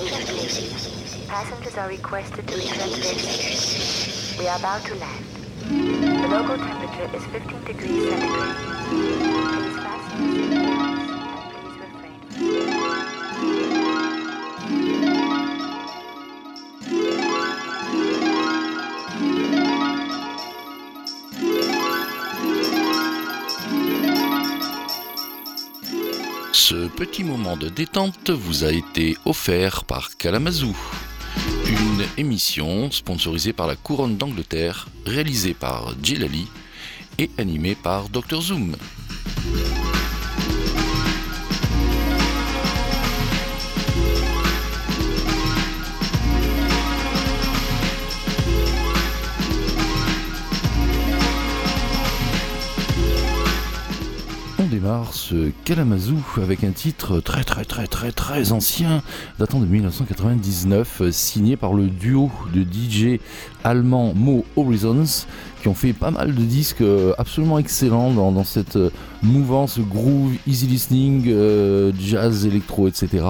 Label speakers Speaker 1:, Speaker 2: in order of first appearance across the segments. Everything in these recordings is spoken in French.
Speaker 1: Passengers are requested to to their seats. We are about to land. The local temperature is 15 degrees centigrade.
Speaker 2: Petit moment de détente vous a été offert par Kalamazoo, une émission sponsorisée par la Couronne d'Angleterre, réalisée par Djilali et animée par Dr Zoom. Ce Kalamazoo avec un titre très très très très très ancien datant de 1999 euh, signé par le duo de DJ allemand Mo Horizons qui ont fait pas mal de disques euh, absolument excellents dans, dans cette euh, mouvance groove, easy listening, euh, jazz, électro, etc.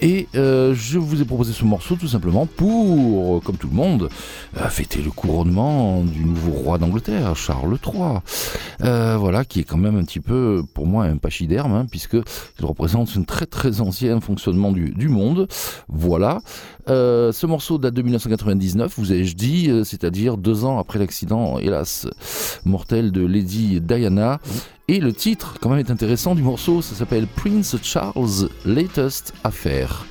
Speaker 2: Et euh, je vous ai proposé ce morceau tout simplement pour, comme tout le monde, euh, fêter le couronnement du nouveau roi d'Angleterre, Charles III. Euh, voilà, qui est quand même un petit peu, pour moi, un pachyderme, hein, puisque il représente un très très ancien fonctionnement du, monde. Voilà. Euh, ce morceau date de 1999, vous ai-je dit, euh, c'est-à-dire deux ans après l'accident, hélas, mortel de Lady Diana. Et le titre, quand même, est intéressant du morceau, ça s'appelle Prince Charles Latest Affair.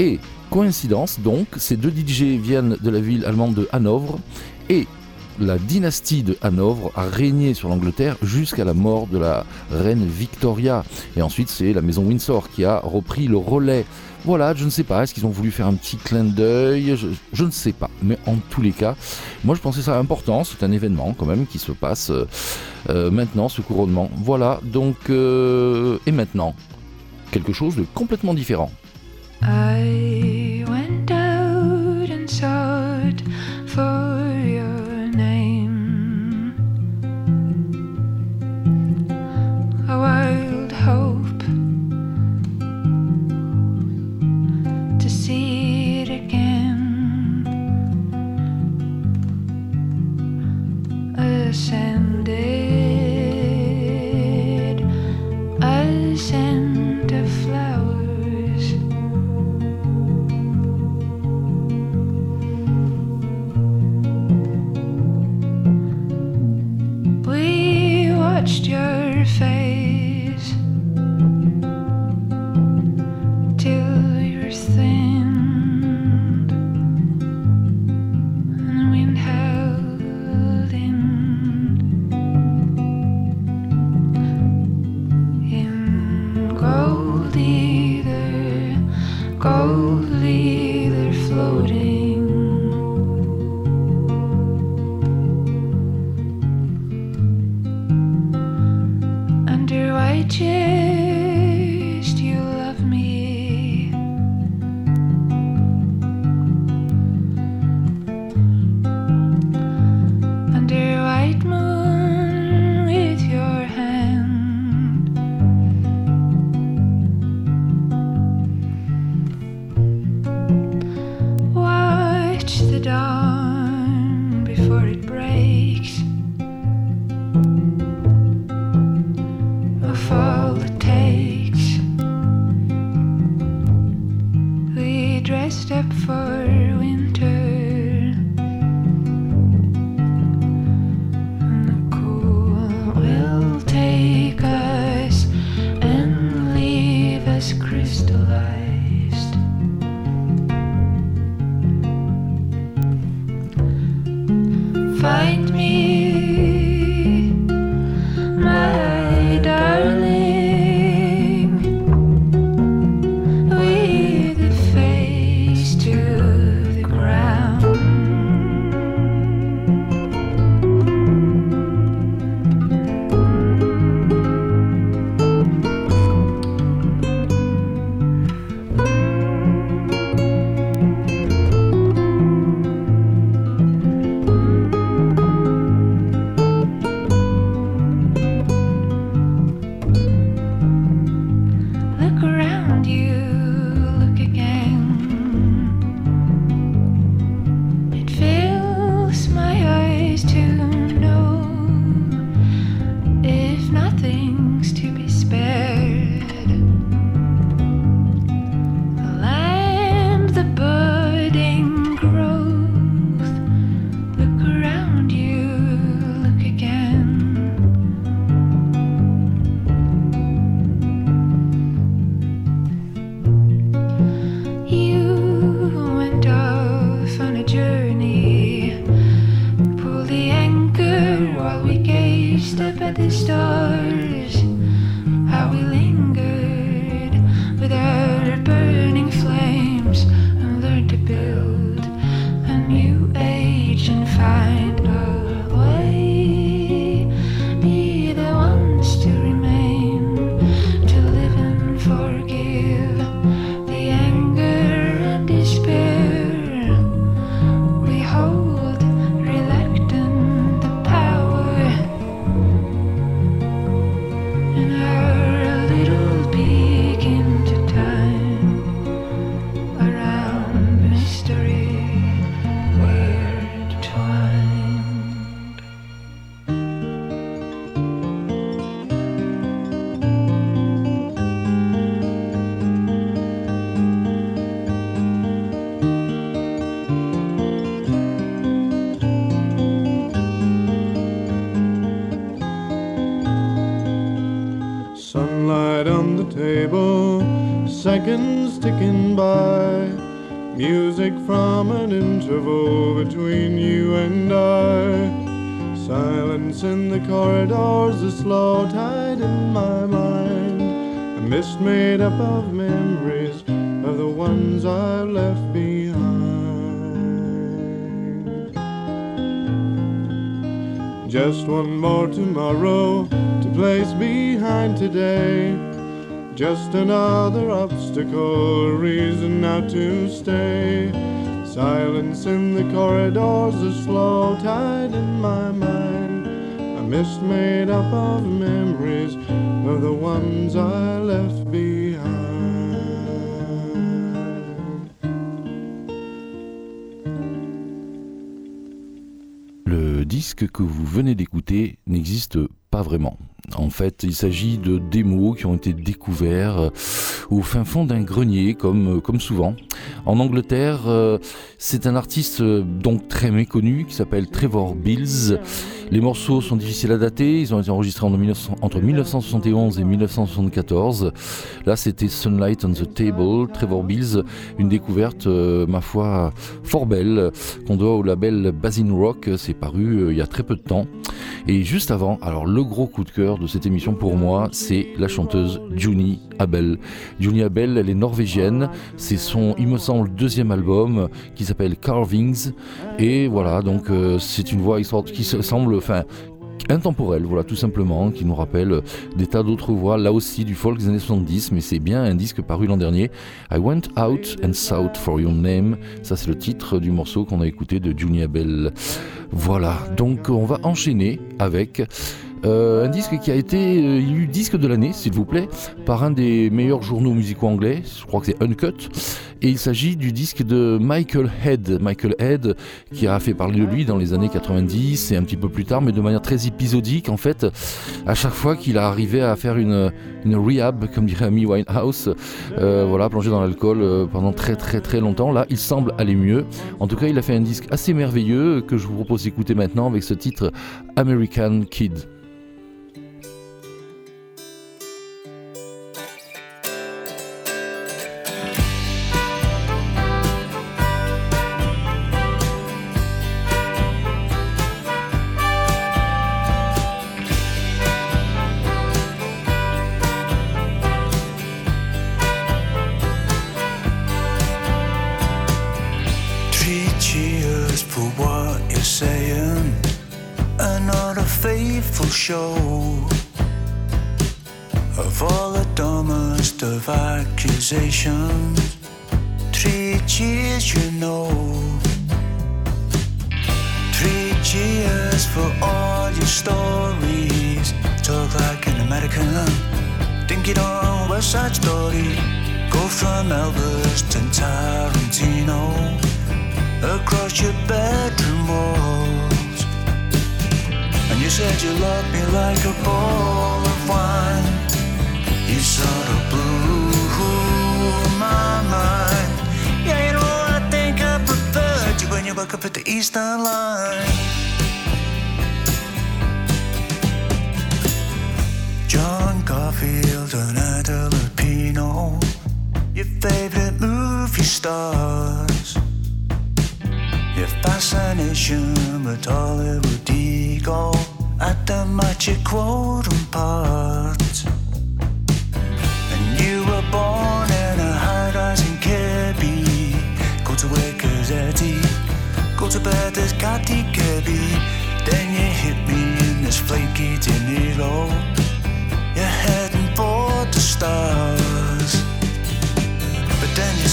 Speaker 2: Et, coïncidence donc, ces deux DJ viennent de la ville allemande de Hanovre, et la dynastie de Hanovre a régné sur l'Angleterre jusqu'à la mort de la reine Victoria. Et ensuite, c'est la maison Windsor qui a repris le relais. Voilà, je ne sais pas, est-ce qu'ils ont voulu faire un petit clin d'œil? Je, ne sais pas, mais en tous les cas, moi je pensais ça important, c'est un événement quand même qui se passe euh, euh, maintenant, ce couronnement. Voilà, donc, euh, et maintenant, quelque chose de complètement différent.
Speaker 3: Obstacle, reason now to stay. Silence in the corridors, a slow tide in my mind. A mist made up of memories of the ones I left behind.
Speaker 2: Le disque que vous venez d'écouter n'existe pas vraiment. En fait, il s'agit de démos qui ont été découverts euh, au fin fond d'un grenier, comme, euh, souvent. En Angleterre, euh, c'est un artiste donc très méconnu qui s'appelle Trevor Bills. Les morceaux sont difficiles à dater, ils ont été enregistrés en 1900 entre 1971 et 1974. Là, c'était Sunlight on the Table, Trevor Bills, une découverte, ma foi, fort belle, qu'on doit au label Basin Rock. C'est paru il y a très peu de temps. Et juste avant, alors le gros coup de cœur de cette émission pour moi, c'est la chanteuse Juni Abel. Juni Abel, elle est norvégienne. C'est son, il me semble, deuxième album qui s'appelle Carvings. Et voilà, donc euh, c'est une voix qui se- semble, enfin, intemporelle, voilà, tout simplement, qui nous rappelle des tas d'autres voix, là aussi du folk des années 70, mais c'est bien un disque paru l'an dernier. I went out and sought for your name. Ça, c'est le titre du morceau qu'on a écouté de Juni Abel. Voilà, donc on va enchaîner avec euh, un disque qui a été euh, disque de l'année, s'il vous plaît, par un des meilleurs journaux musicaux anglais, je crois que c'est Uncut, et il s'agit du disque de Michael Head. Michael Head, qui a fait parler de lui dans les années 90 et un petit peu plus tard, mais de manière très épisodique, en fait, à chaque fois qu'il a arrivé à faire une, une rehab, comme dirait Amy Winehouse, euh, voilà, plongé dans l'alcool euh, pendant très très très longtemps. Là, il semble aller mieux. En tout cas, il a fait un disque assez merveilleux que je vous propose d'écouter maintenant avec ce titre American Kid.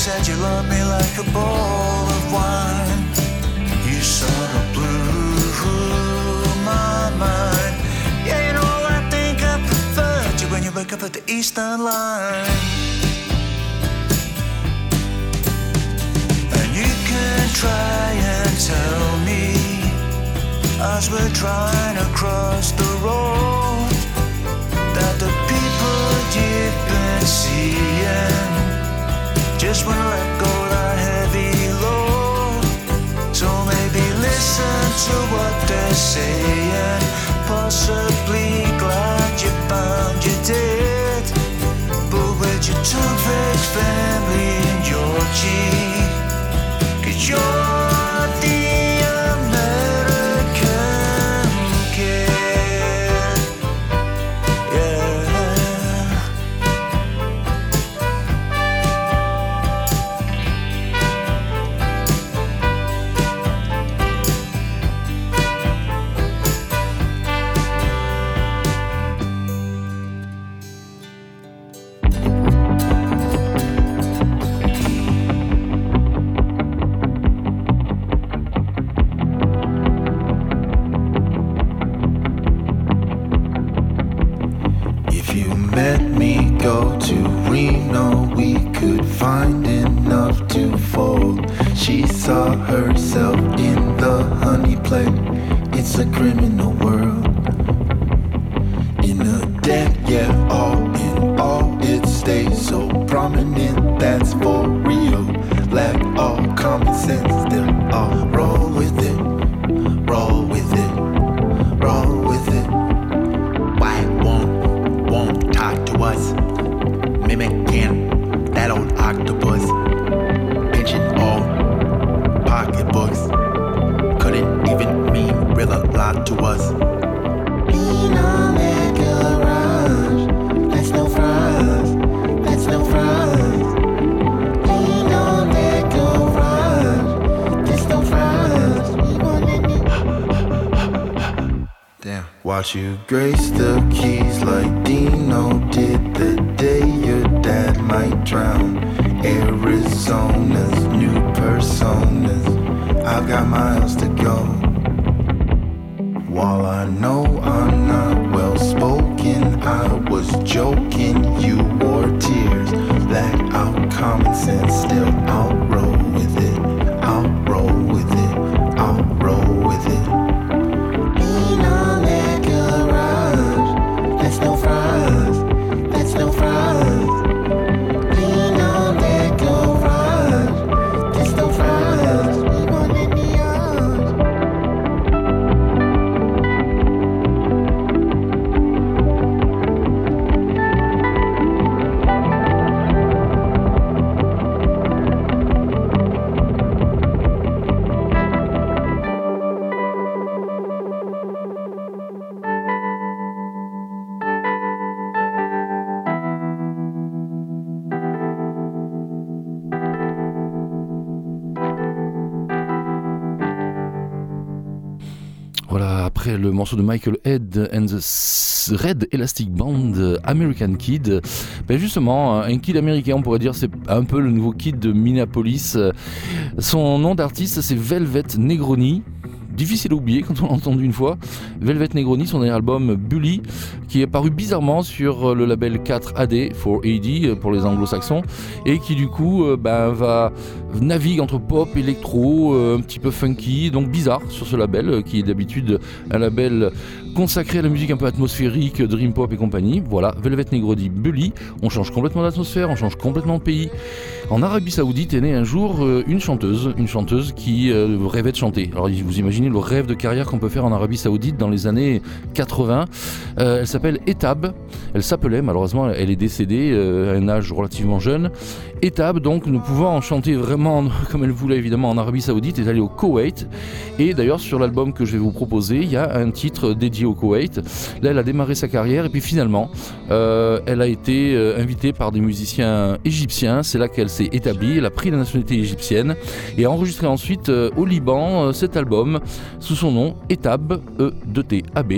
Speaker 4: Said you loved me like a bowl of wine. You sort of blew my mind. Yeah, you know I think I preferred you when you wake up at the Eastern Line. And you can try and tell me as we're trying to cross the road that the people you've been seeing just wanna let go that heavy load. So maybe listen to what they're saying. Possibly glad you found you did. But with your fake family and your cheek, cause you're
Speaker 2: de Michael Head and the Red Elastic Band American Kid, ben justement, un kid américain, on pourrait dire, c'est un peu le nouveau kid de Minneapolis. Son nom d'artiste, c'est Velvet Negroni. Difficile à oublier quand on l'a entendu une fois. Velvet Negroni, son dernier album Bully, qui est paru bizarrement sur le label 4AD, 4AD euh, pour les anglo-saxons, et qui du coup euh, ben, va navigue entre pop, électro, euh, un petit peu funky, donc bizarre sur ce label, euh, qui est d'habitude un label consacré à la musique un peu atmosphérique, dream pop et compagnie. Voilà, Velvet Negroni Bully, on change complètement d'atmosphère, on change complètement de pays. En Arabie Saoudite est née un jour euh, une chanteuse, une chanteuse qui euh, rêvait de chanter. Alors vous imaginez le rêve de carrière qu'on peut faire en Arabie Saoudite dans les années 80. Euh, elle s'appelle Etab, elle s'appelait, malheureusement elle est décédée à un âge relativement jeune. Etab, donc, ne pouvant chanter vraiment comme elle voulait évidemment en Arabie Saoudite, est allée au Koweït. Et d'ailleurs, sur l'album que je vais vous proposer, il y a un titre dédié au Koweït. Là, elle a démarré sa carrière et puis finalement, euh, elle a été euh, invitée par des musiciens égyptiens. C'est là qu'elle s'est établie. Elle a pris la nationalité égyptienne et a enregistré ensuite euh, au Liban cet album sous son nom Etab, E-T-A-B.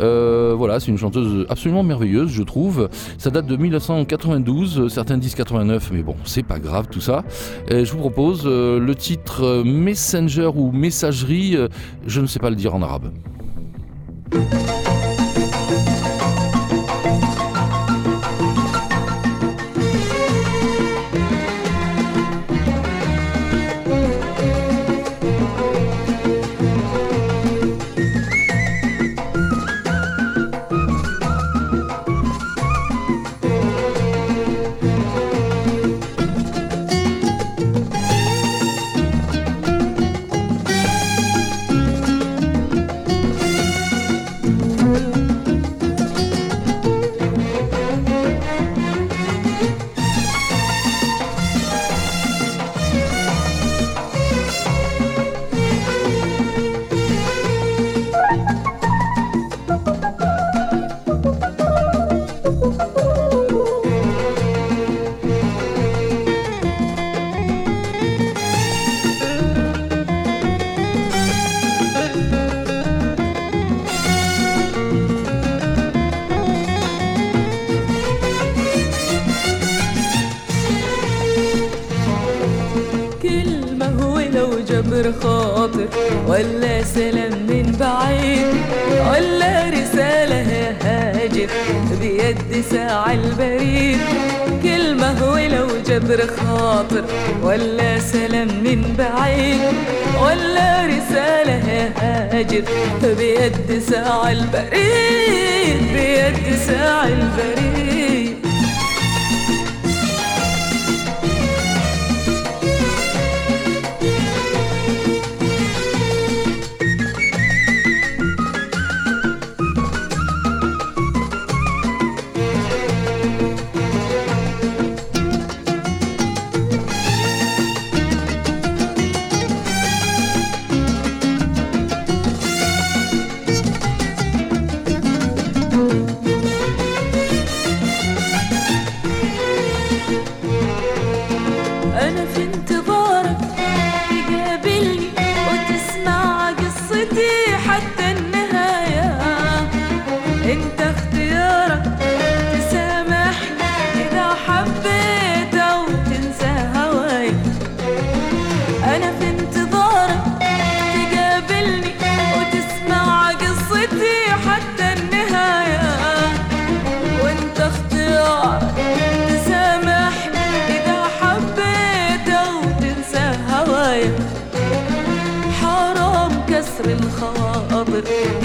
Speaker 2: Euh, voilà, c'est une chanteuse absolument merveilleuse, je trouve. Ça date de 1992, euh, certains disent 89, mais bon, c'est pas grave tout ça. Je vous propose euh, le titre euh, Messenger ou Messagerie, euh, je ne sais pas le dire en arabe.
Speaker 5: جبر خاطر ولا سلام من بعيد ولا رسالة هاجر. بيد ساعة البريد بيد ساعة البريد.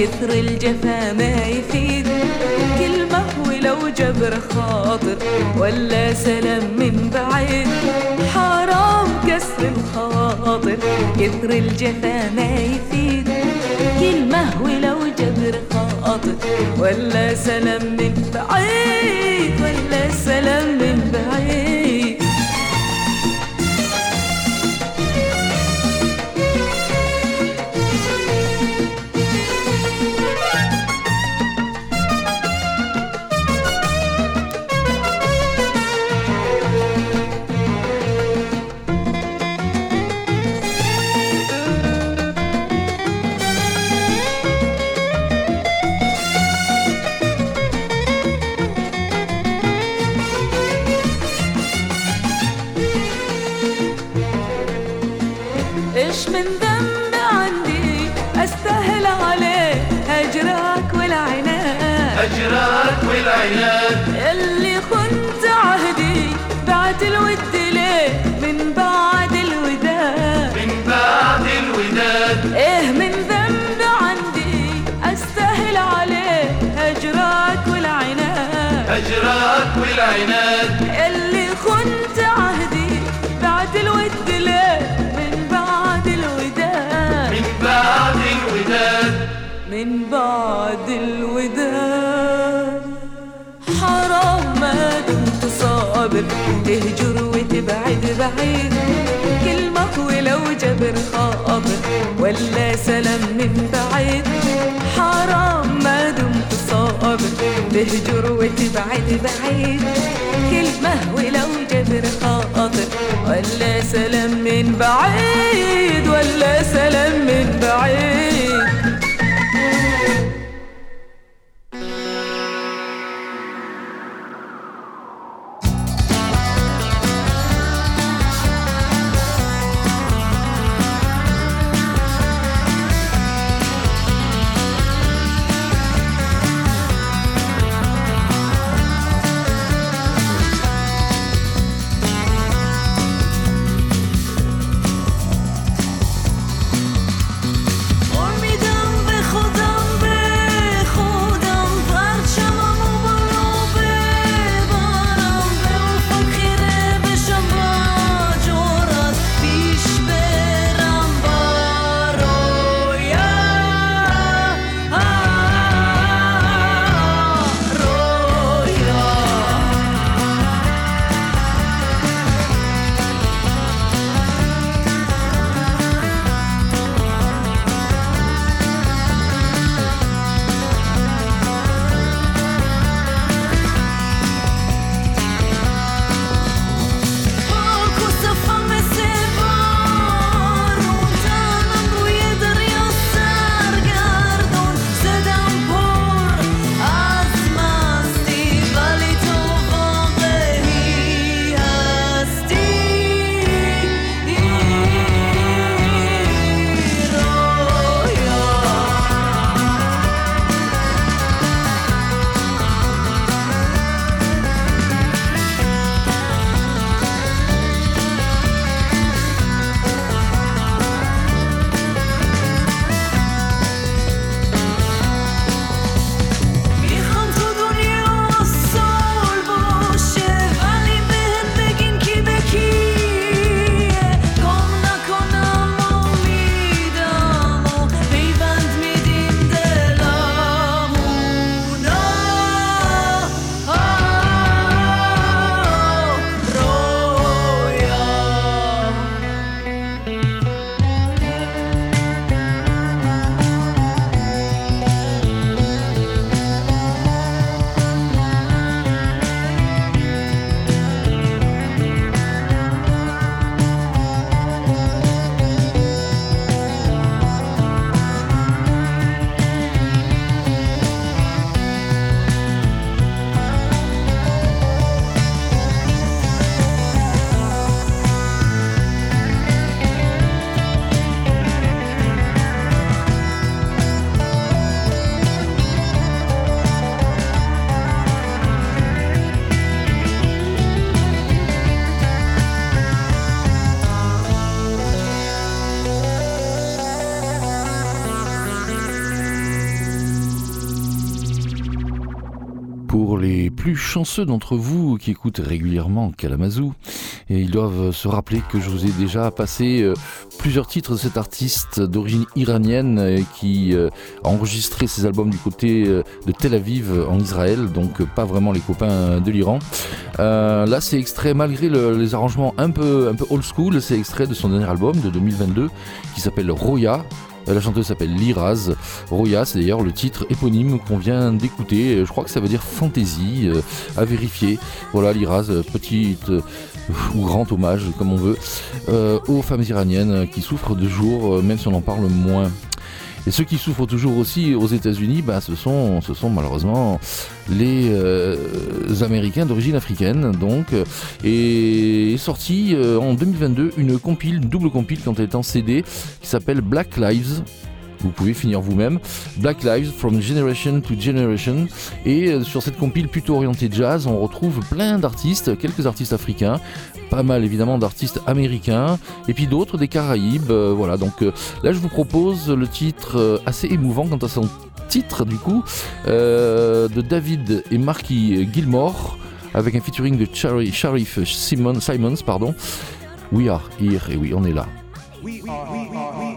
Speaker 5: كثر الجفا ما يفيد. كلمة ولو جبر خاطر ولا سلام من بعيد. حرام كسر الخواطر كثر الجفا ما يفيد. كلمة ولو جبر خاطر ولا سلام من بعيد ولا سلام هجرك والعناد اللي خنت عهدي بعد الود ليه؟ من بعد الوداد.
Speaker 6: من بعد الوداد.
Speaker 5: إيه من ذنب عندي استاهل عليه هجرك والعناد.
Speaker 6: هجرك والعناد.
Speaker 5: اللي خنت عهدي بعد الود ليه؟ من بعد الوداد.
Speaker 6: من بعد الوداد.
Speaker 5: من بعد الوداد. صابر تهجر وتبعد بعيد. كلمة ولو جبر خاطر ولا سلام من بعيد. حرام ما دمت صابر تهجر وتبعد بعيد. كلمة ولو جبر خاطر ولا سلام من بعيد ولا سلام من بعيد.
Speaker 2: Chanceux d'entre vous qui écoutent régulièrement Kalamazoo, et ils doivent se rappeler que je vous ai déjà passé euh, plusieurs titres de cet artiste d'origine iranienne euh, qui euh, a enregistré ses albums du côté de Tel Aviv en Israël, donc pas vraiment les copains de l'Iran. Là, c'est extrait, malgré le- les arrangements un peu, un peu old school, c'est extrait de son dernier album de 2022 qui s'appelle Roya. Euh, La chanteuse s'appelle Liraz. Roya, c'est d'ailleurs le titre éponyme qu'on vient d'écouter. Euh, Je crois que ça veut dire fantaisie, euh, à vérifier. Voilà, Liraz, petite ou grand hommage, comme on veut, aux femmes iraniennes qui souffrent de jour, même si on en parle moins. Et ceux qui souffrent toujours aussi aux États-Unis, bah, ce, sont, malheureusement les euh, Américains d'origine africaine. Donc, euh, et est sorti euh, en 2022 une compile, une double compile quand elle est en CD, qui s'appelle Black Lives. Vous pouvez finir vous-même. Black Lives from Generation to Generation. Et euh, sur cette compile plutôt orientée jazz, on retrouve plein d'artistes, quelques artistes africains, pas mal évidemment d'artistes américains, et puis d'autres des Caraïbes. euh, voilà, donc euh, là je vous propose le titre assez émouvant quant à son titre du coup, de David et Marky Gilmore, avec un featuring de Sharif Simon, Simons. Pardon. We are here, et oui, on est là.
Speaker 7: between lost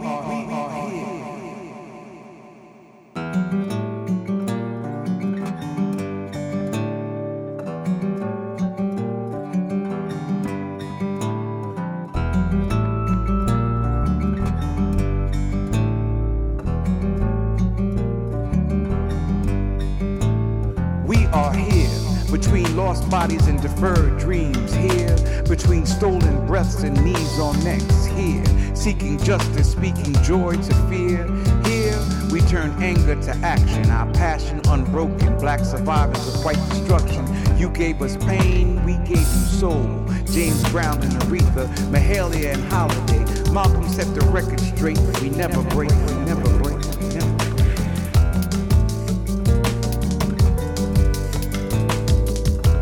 Speaker 7: bodies and deferred dreams. Here, between stolen breaths and knees on necks. Here, seeking justice, speaking joy to fear. Here, we turn anger to action, our passion unbroken. Black survivors of white destruction. You gave us pain, we gave you soul. James Brown and Aretha, Mahalia and Holiday. Malcolm set the record straight. We never break, we never.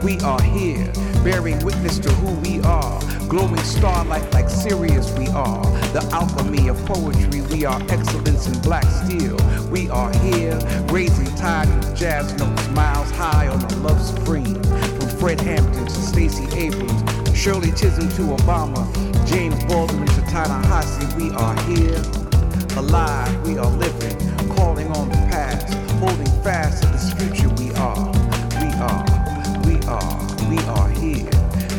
Speaker 7: We are here, bearing witness to who we are. Glowing starlight like Sirius we are. The alchemy of poetry, we are excellence in black steel. We are here, raising tide with jazz notes, miles high on a love supreme. From Fred Hampton to Stacey Abrams, Shirley Chisholm to Obama, James Baldwin to Ta-Nehisi, we are here. Alive, we are living, calling on the past, holding fast to the future are, we are here.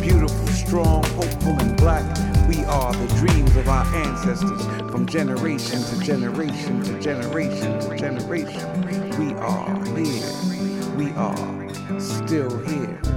Speaker 7: Beautiful, strong, hopeful, and black. We are the dreams of our ancestors from generation to generation to generation to generation. We are here. We are still here.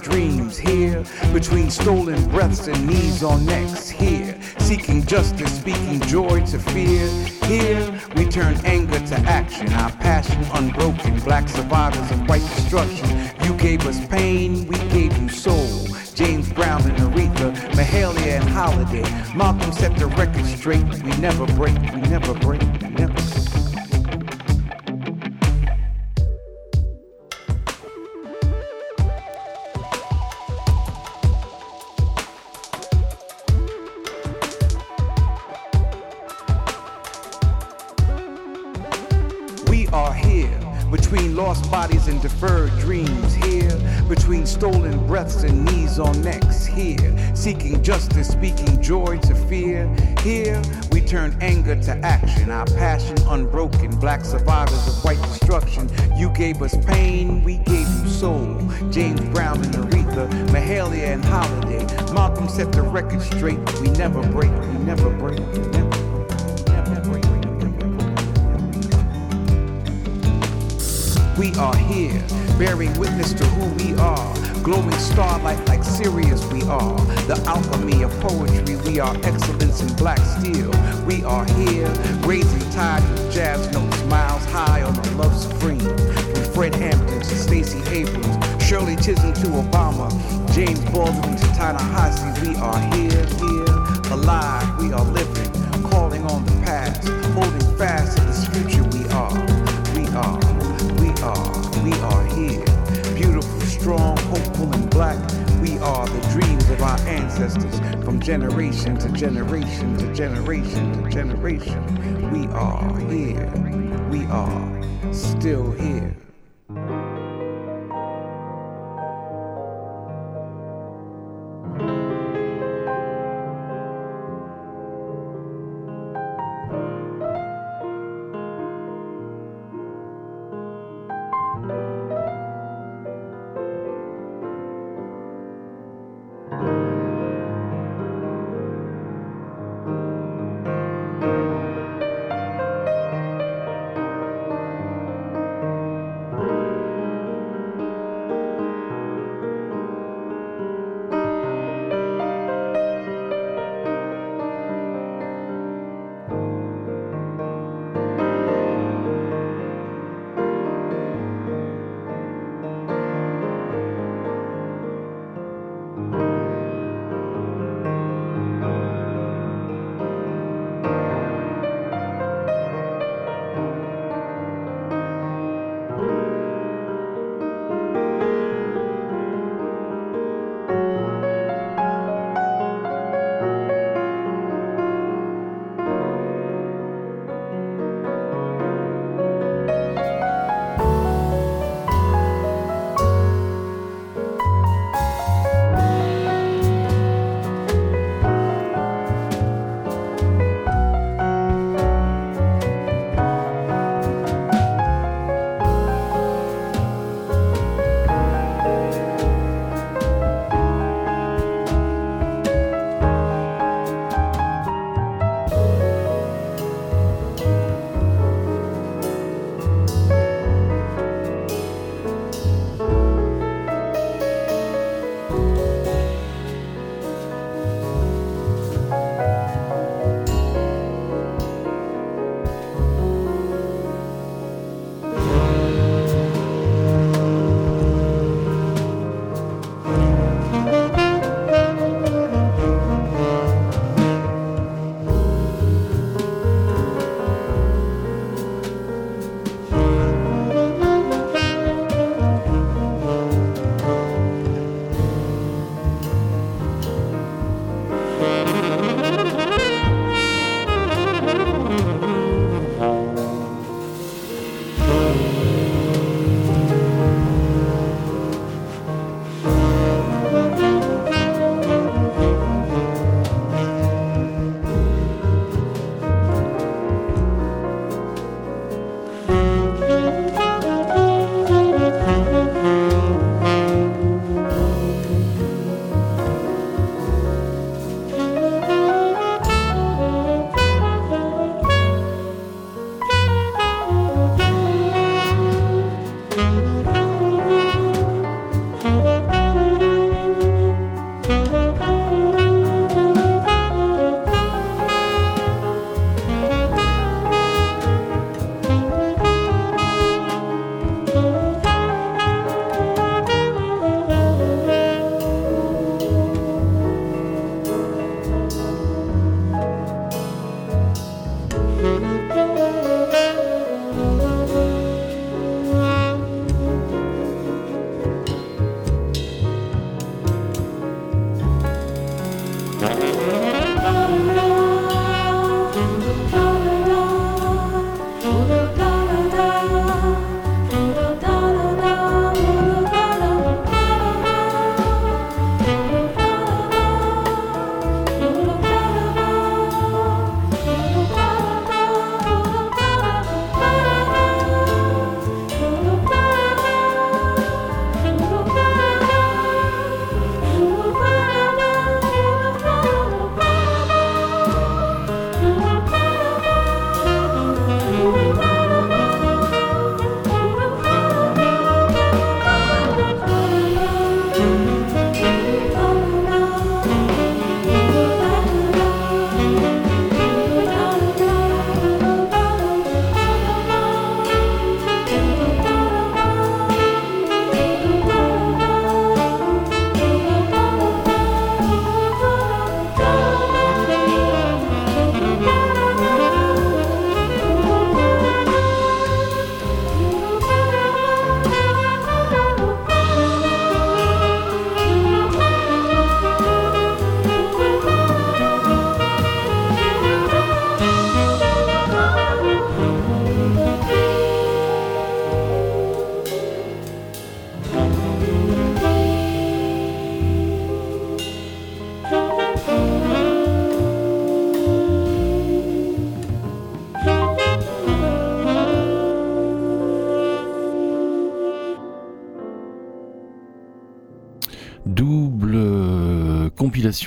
Speaker 7: Dreams. Here between stolen breaths and knees on necks. Here seeking justice, speaking joy to fear. Here we turn anger to action, our passion unbroken. Black survivors of white destruction. You gave us pain, we gave you soul. James Brown and Aretha, Mahalia and Holiday. Malcolm set the record straight. We never break, we never break, our passion unbroken. Black survivors of white destruction. You gave us pain, we gave you soul. James Brown and Aretha, Mahalia and Holiday. Malcolm set the record straight. We never break, we never break, we never. We are here, bearing witness to who we are. Glowing starlight like Sirius, we are. The alchemy of poetry, we are excellence in black steel. We are here, raising tide with jazz notes, miles high on a love supreme. From Fred Hampton to Stacey Abrams, Shirley Chisholm to Obama, James Baldwin to Ta-Nehisi, we are here, here, alive, we are living, calling on the past, holding fast to this future of our ancestors from generation to generation to generation to generation. We are here. We are still here.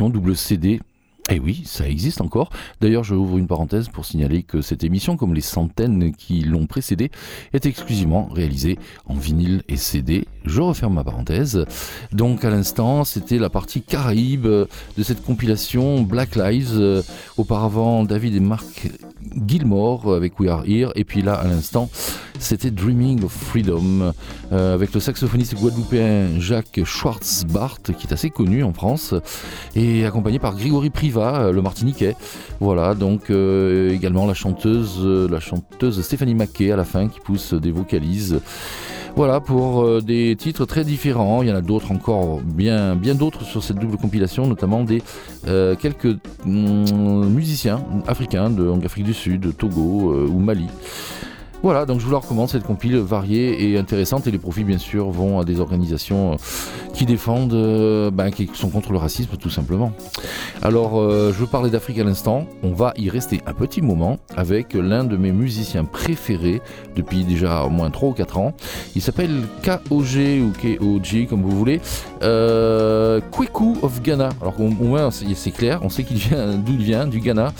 Speaker 2: Double CD. Oui, ça existe encore. D'ailleurs, je ouvre une parenthèse pour signaler que cette émission, comme les centaines qui l'ont précédée, est exclusivement réalisée en vinyle et CD. Je referme ma parenthèse. Donc, à l'instant, c'était la partie Caraïbe de cette compilation Black Lives. Euh, Auparavant, David et Mark Gilmore avec We Are Here. Et puis là, à l'instant, c'était Dreaming of Freedom euh, avec le saxophoniste guadeloupéen Jacques Schwartzbart, qui est assez connu en France, et accompagné par Grégory Priva, euh, le Martiniquais. Voilà, donc euh, également la chanteuse, euh, la chanteuse Stéphanie Mackay à la fin qui pousse des vocalises. Voilà pour des titres très différents. Il y en a d'autres encore, bien, bien d'autres sur cette double compilation, notamment des quelques mm, musiciens africains de Afrique du Sud, Togo ou Mali. Voilà, donc je vous la recommande cette compile variée et intéressante et les profits bien sûr vont à des organisations euh, qui défendent, euh, ben, qui sont contre le racisme tout simplement. Alors euh, je parler d'Afrique à l'instant, on va y rester un petit moment avec l'un de mes musiciens préférés depuis déjà au moins 3 ou 4 ans. Il s'appelle KOG ou KOG comme vous voulez, euh, Kweku of Ghana. Alors au moins c'est clair, on sait qu'il vient d'où il vient, du Ghana.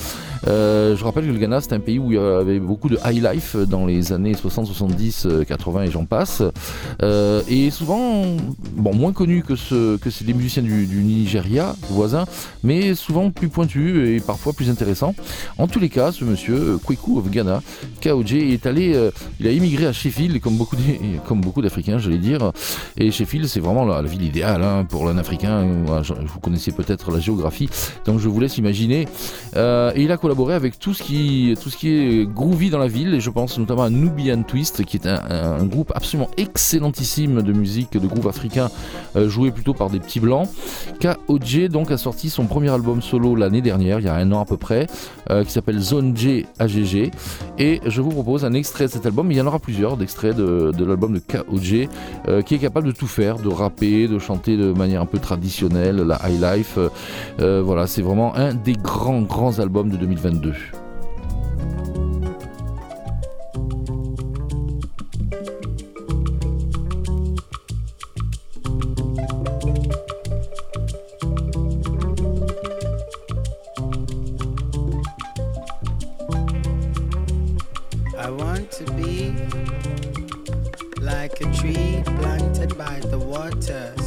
Speaker 2: Euh, je rappelle que le Ghana, c'est un pays où il y avait beaucoup de high life dans les années 60, 70, euh, 80 et j'en passe. Euh, et souvent, bon, moins connu que, ce, que des musiciens du, Nigeria, voisin, mais souvent plus pointus et parfois plus intéressants. En tous les cas, ce monsieur, euh, Kweku of Ghana, KOJ, est allé, il a immigré à Sheffield, comme beaucoup, comme beaucoup d'Africains, j'allais dire. Et Sheffield, c'est vraiment la ville idéale hein, pour un Africain. Vous connaissez peut-être la géographie, donc je vous laisse imaginer. Euh, et il a collaboré avec tout ce, qui, tout ce qui est groovy dans la ville, et je pense notamment à Nubian Twist, qui est un, groupe absolument excellentissime de musique, de groove africain, euh, joué plutôt par des petits blancs. KOJ donc a sorti son premier album solo l'année dernière, il y a un an à peu près, euh, qui s'appelle Zone J AGG. Et je vous propose un extrait de cet album, il y en aura plusieurs d'extraits de, de l'album de KOJ, qui est capable de tout faire, de rapper, de chanter de manière un peu traditionnelle, la high life. euh, euh, voilà, c'est vraiment un des grands, grands albums de 2022.
Speaker 8: I want to be like a tree planted by the waters.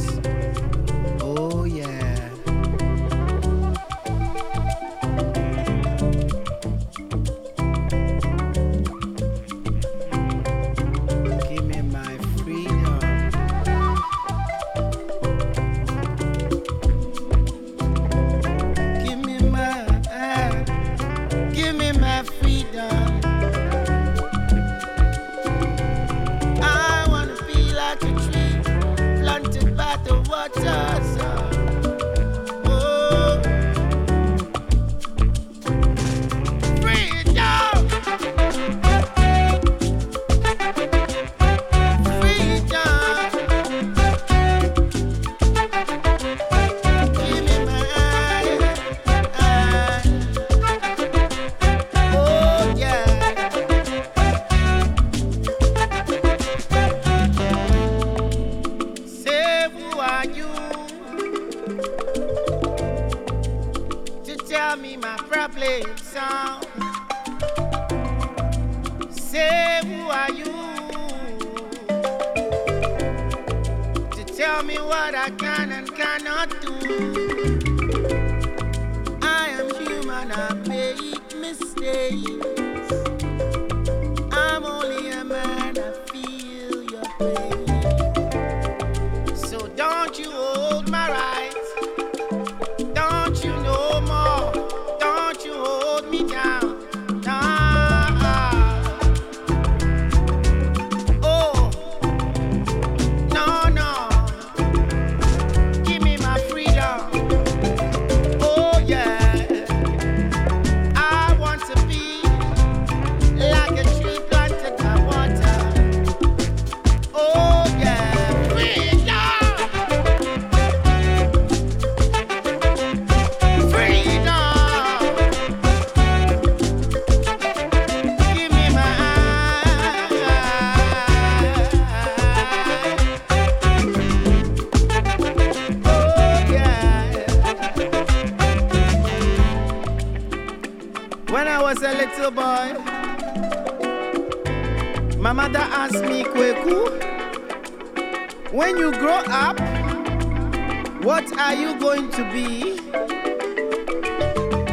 Speaker 8: What are you going to be?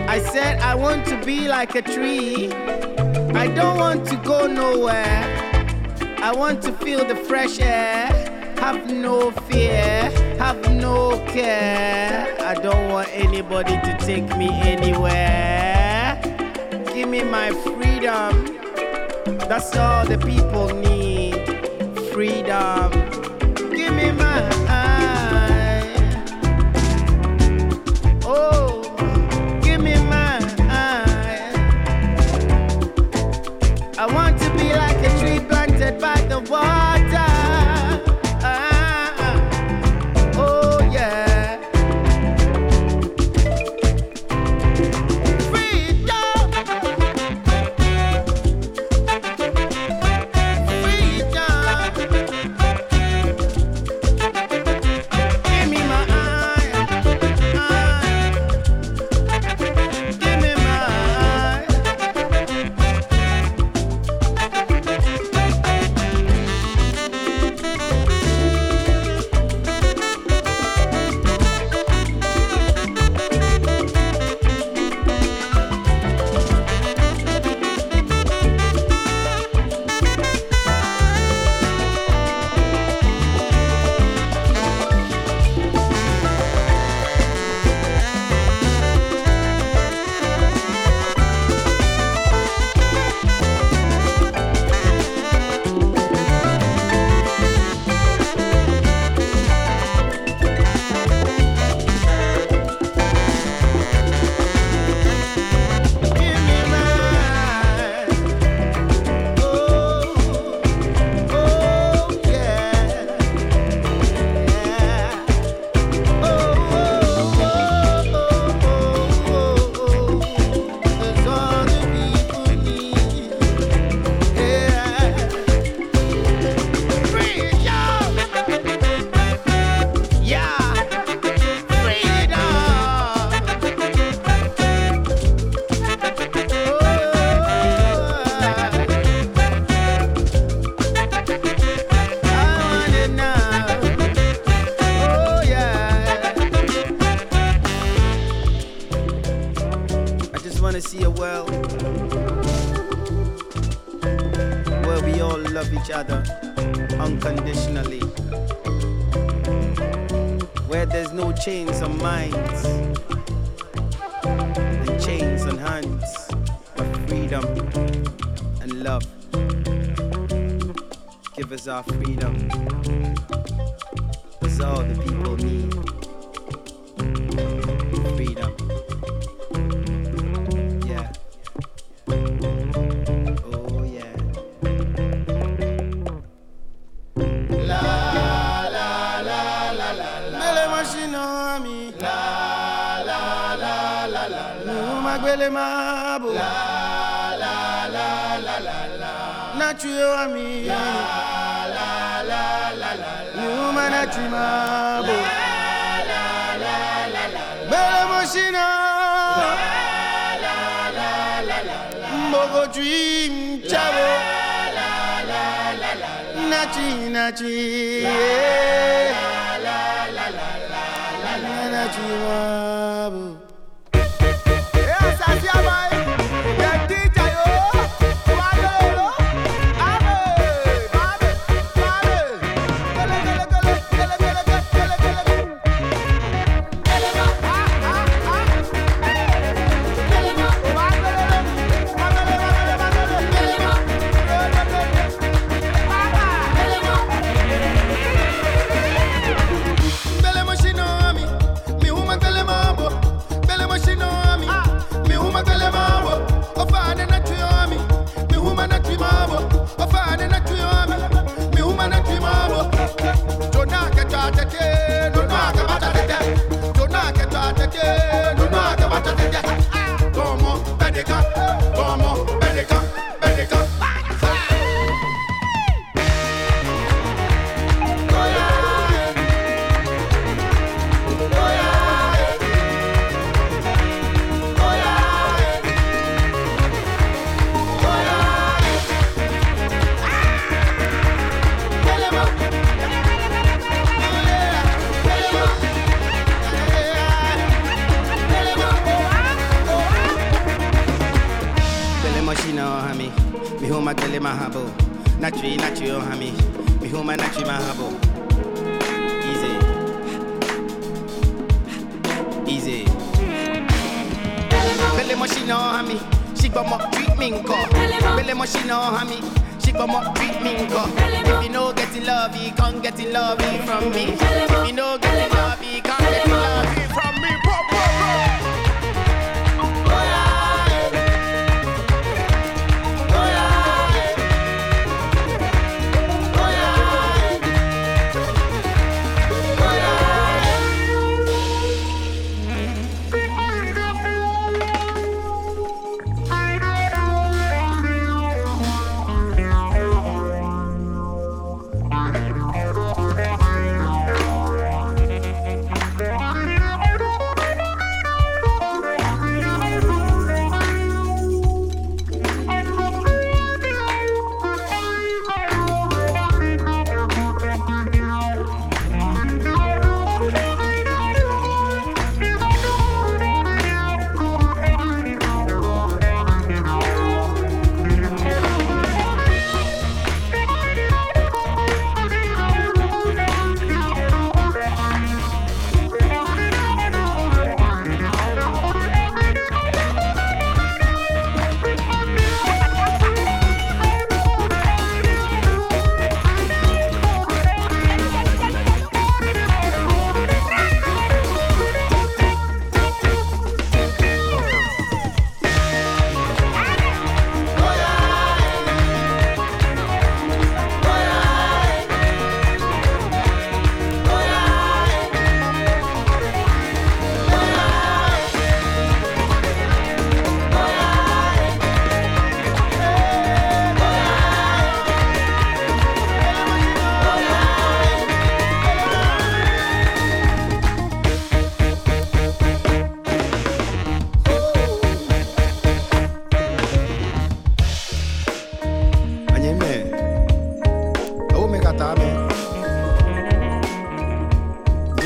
Speaker 8: I said, I want to be like a tree. I don't want to go nowhere. I want to feel the fresh air. Have no fear, have no care. I don't want anybody to take me anywhere. Give me my freedom. That's all the people need freedom. Give me my.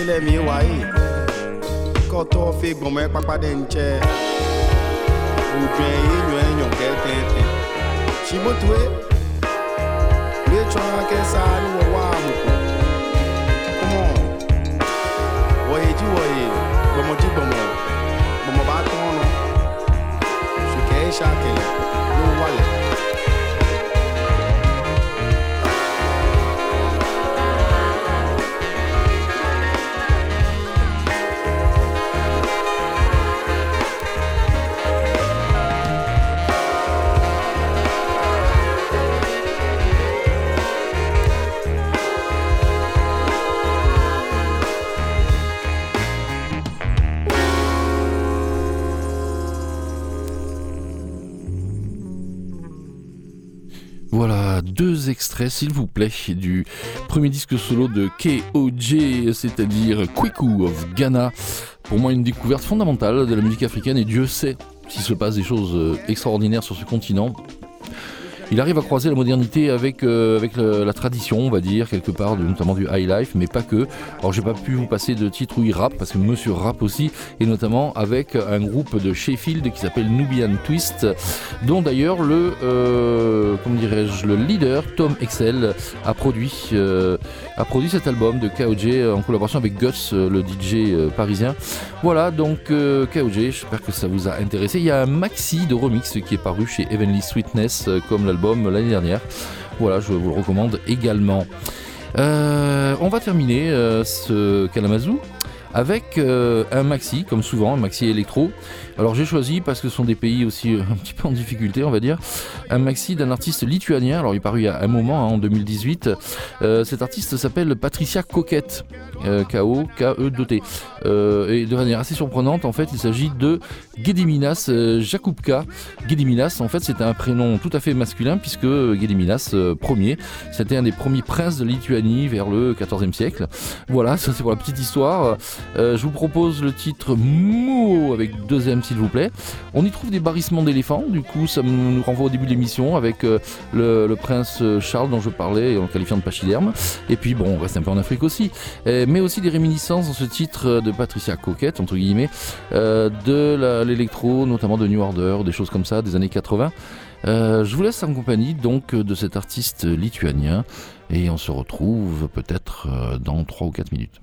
Speaker 8: ilé mi
Speaker 9: wà yìí kó tó fi gbọmọ ẹ pápádé ń jẹ. Ojú ẹ yíyan ẹyàn kẹtẹẹtẹ ṣìbótúwé lẹtọ akẹsà níwọ wà àmùkù. Kọmọ wọ̀nyí jí wọ̀nyí gbọmọdé gbọmọ gbọmọ bá tán. Ọ ṣùkẹ́ ṣàkẹlẹ̀ ló wà
Speaker 2: lẹ́yìn. Deux extraits, s'il vous plaît, du premier disque solo de KOJ, c'est-à-dire Kweku of Ghana. Pour moi, une découverte fondamentale de la musique africaine, et Dieu sait s'il se passe des choses euh, extraordinaires sur ce continent. Il arrive à croiser la modernité avec, euh, avec la tradition, on va dire, quelque part, notamment du high life, mais pas que. Alors, j'ai pas pu vous passer de titre où il rappe, parce que monsieur rappe aussi, et notamment avec un groupe de Sheffield qui s'appelle Nubian Twist, dont d'ailleurs le, euh, comment dirais-je, le leader, Tom Excel, a produit, euh, a produit cet album de KOJ en collaboration avec Gus, euh, le DJ parisien. Voilà, donc KOJ, j'espère que ça vous a intéressé. Il y a un maxi de remix qui est paru chez Heavenly Sweetness, comme l'année dernière. Voilà, je vous le recommande également. Euh, on va terminer euh, ce Kalamazoo avec euh, un maxi, comme souvent, un maxi électro. Alors j'ai choisi, parce que ce sont des pays aussi euh, un petit peu en difficulté, on va dire, un maxi d'un artiste lituanien. Alors il est paru il y a un moment, hein, en 2018. Euh, cet artiste s'appelle Patricia Coquette, euh, K-O-K-E-T. Euh, et de manière assez surprenante, en fait, il s'agit de Gediminas Jakubka. Gediminas, en fait, c'était un prénom tout à fait masculin, puisque Gediminas Ier, c'était un des premiers princes de Lituanie vers le XIVe siècle. Voilà, ça c'est pour la petite histoire. Je vous propose le titre Mou avec deux M s'il vous plaît. On y trouve des barrissements d'éléphants, du coup ça nous renvoie au début de l'émission avec euh, le, prince Charles dont je parlais en le qualifiant de pachyderme. Et puis bon, on reste un peu en Afrique aussi, Euh, mais aussi des réminiscences dans ce titre de Patricia Coquette, entre guillemets, euh, de l'électro, notamment de New Order, des choses comme ça, des années 80. Euh, je vous laisse en compagnie donc de cet artiste lituanien et on se retrouve peut-être euh, dans 3 ou 4 minutes.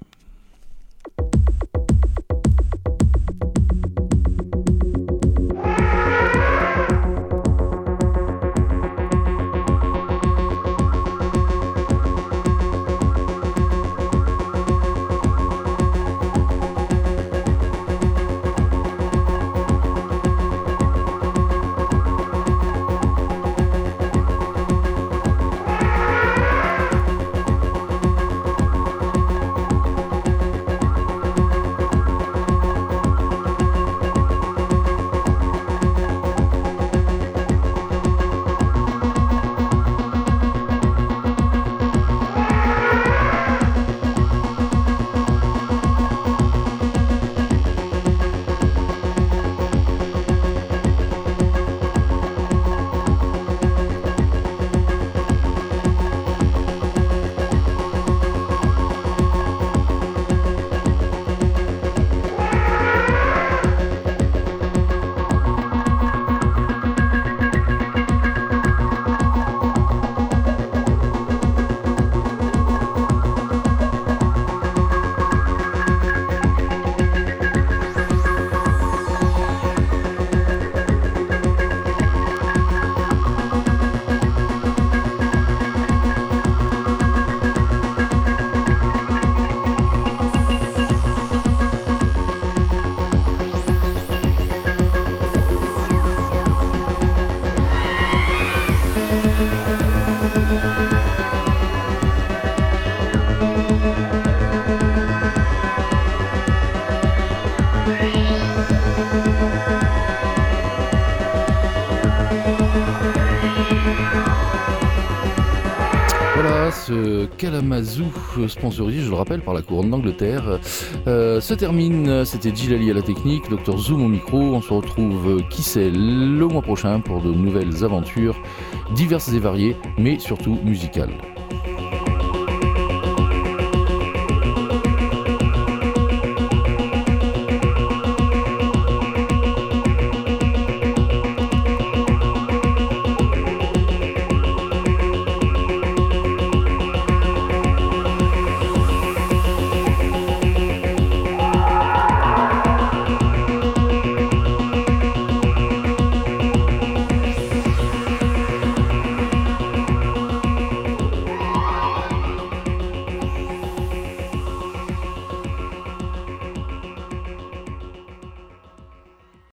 Speaker 2: Kalamazoo euh, sponsorisé, je le rappelle, par la couronne d'Angleterre, euh, se termine. C'était Gilali à la technique, Dr Zoom au micro. On se retrouve, euh, qui sait, le mois prochain pour de nouvelles aventures diverses et variées, mais surtout musicales.